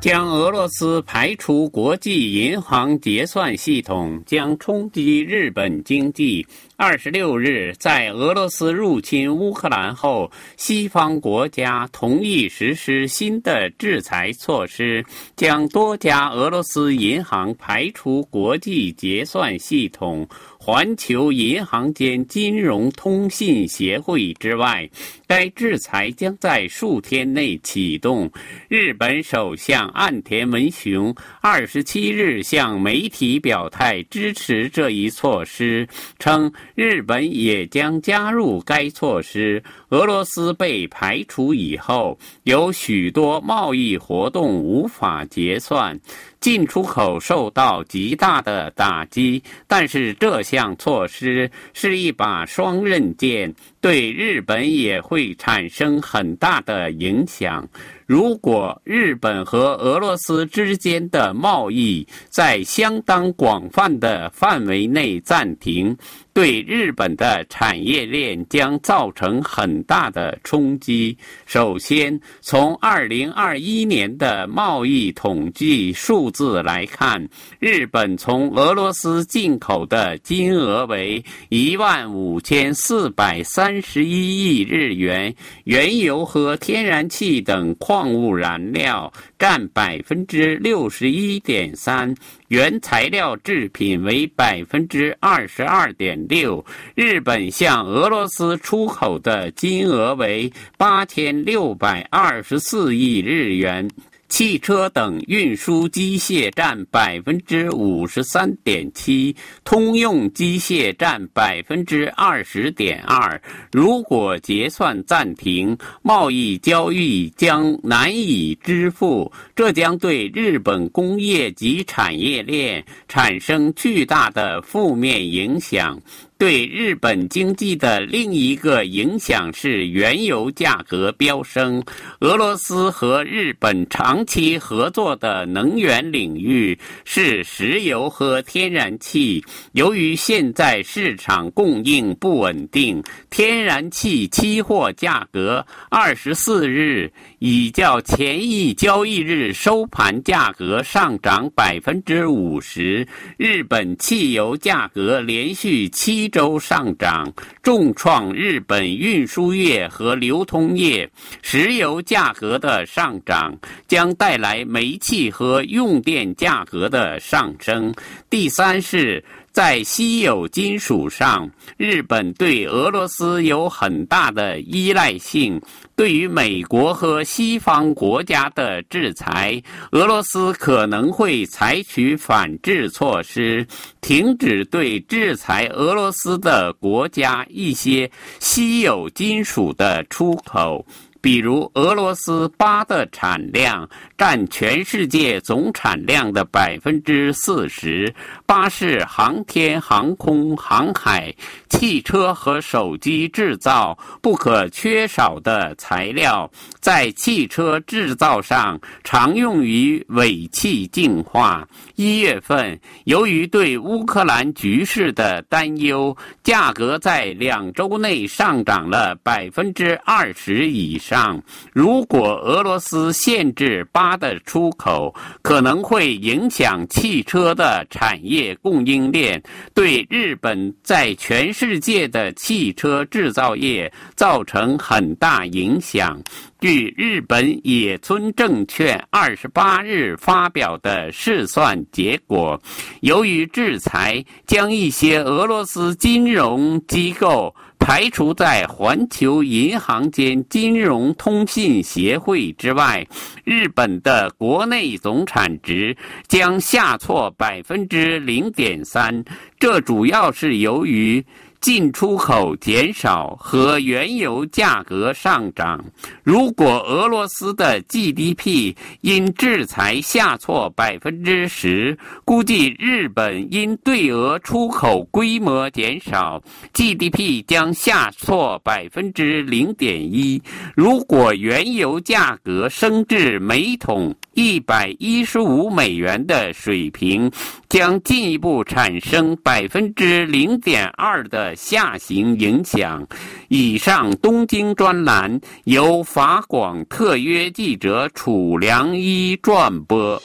将俄罗斯排除国际银行结算系统，将冲击日本经济。二十六日，在俄罗斯入侵乌克兰后，西方国家同意实施新的制裁措施，将多家俄罗斯银行排除国际结算系统。环球银行间金融通信协会之外，该制裁将在数天内启动。日本首相岸田文雄二十七日向媒体表态支持这一措施，称日本也将加入该措施。俄罗斯被排除以后，有许多贸易活动无法结算。进出口受到极大的打击，但是这项措施是一把双刃剑，对日本也会产生很大的影响。如果日本和俄罗斯之间的贸易在相当广泛的范围内暂停，对日本的产业链将造成很大的冲击。首先，从2021年的贸易统计数字来看，日本从俄罗斯进口的金额为一万五千四百三十一亿日元，原油和天然气等矿。矿物燃料占百分之六十一点三，原材料制品为百分之二十二点六。日本向俄罗斯出口的金额为八千六百二十四亿日元。汽车等运输机械占百分之五十三点七，通用机械占百分之二十点二。如果结算暂停，贸易交易将难以支付，这将对日本工业及产业链产生巨大的负面影响。对日本经济的另一个影响是原油价格飙升。俄罗斯和日本长期合作的能源领域是石油和天然气。由于现在市场供应不稳定，天然气期货价格二十四日已较前一交易日收盘价格上涨百分之五十。日本汽油价格连续七。周上涨，重创日本运输业和流通业。石油价格的上涨将带来煤气和用电价格的上升。第三是。在稀有金属上，日本对俄罗斯有很大的依赖性。对于美国和西方国家的制裁，俄罗斯可能会采取反制措施，停止对制裁俄罗斯的国家一些稀有金属的出口。比如，俄罗斯八的产量占全世界总产量的百分之四十。八是航天航空航海、汽车和手机制造不可缺少的材料，在汽车制造上常用于尾气净化。一月份，由于对乌克兰局势的担忧，价格在两周内上涨了百分之二十以上。上，如果俄罗斯限制八的出口，可能会影响汽车的产业供应链，对日本在全世界的汽车制造业造成很大影响。据日本野村证券二十八日发表的试算结果，由于制裁将一些俄罗斯金融机构。排除在环球银行间金融通信协会之外，日本的国内总产值将下挫百分之零点三。这主要是由于。进出口减少和原油价格上涨。如果俄罗斯的 GDP 因制裁下挫百分之十，估计日本因对俄出口规模减少，GDP 将下挫百分之零点一。如果原油价格升至每桶一百一十五美元的水平，将进一步产生百分之零点二的下行影响。以上东京专栏由法广特约记者楚良一转播。